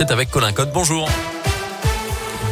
C'est avec Colin Code. Bonjour.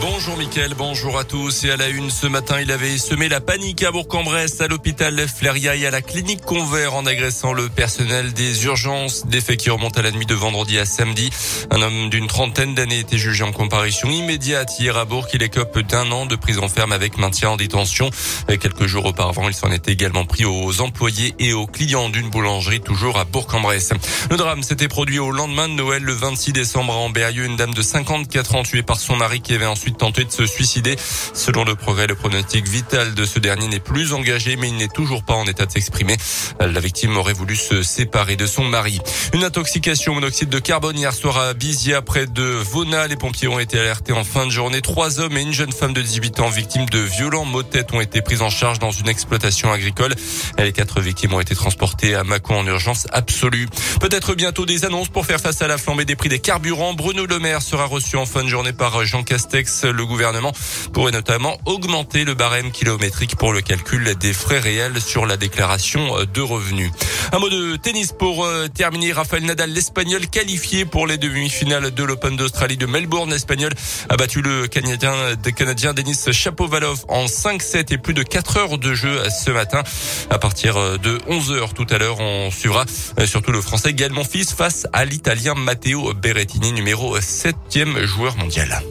Bonjour Mickaël, bonjour à tous. Et à la une, ce matin, il avait semé la panique à Bourg-en-Bresse, à l'hôpital Fléria et à la clinique Convert en agressant le personnel des urgences. Des faits qui remontent à la nuit de vendredi à samedi. Un homme d'une trentaine d'années était jugé en comparution immédiate hier à Bourg. Il écope d'un an de prison ferme avec maintien en détention. Quelques jours auparavant, il s'en était également pris aux employés et aux clients d'une boulangerie toujours à Bourg-en-Bresse. Le drame s'était produit au lendemain de Noël, le 26 décembre à Amberieu. Une dame de 54 ans tuée par son mari qui avait ensuite tenté de se suicider. Selon le progrès, le pronostic vital de ce dernier n'est plus engagé, mais il n'est toujours pas en état de s'exprimer. La victime aurait voulu se séparer de son mari. Une intoxication monoxyde de carbone hier soir à Bizia, près de Vona. Les pompiers ont été alertés en fin de journée. Trois hommes et une jeune femme de 18 ans victimes de violents maux de tête ont été pris en charge dans une exploitation agricole. Les quatre victimes ont été transportées à Mâcon en urgence absolue. Peut-être bientôt des annonces pour faire face à la flambée des prix des carburants. Bruno Le Maire sera reçu en fin de journée par Jean Castex le gouvernement pourrait notamment augmenter le barème kilométrique pour le calcul des frais réels sur la déclaration de revenus. Un mot de tennis pour euh, terminer. Rafael Nadal, l'espagnol qualifié pour les demi-finales de l'Open d'Australie de Melbourne. L'espagnol a battu le Canadien, Canadien Denis Chapovalov en 5-7 et plus de 4 heures de jeu ce matin. À partir de 11 heures tout à l'heure, on suivra euh, surtout le français Gaël Monfils face à l'italien Matteo Berrettini, numéro 7e joueur mondial.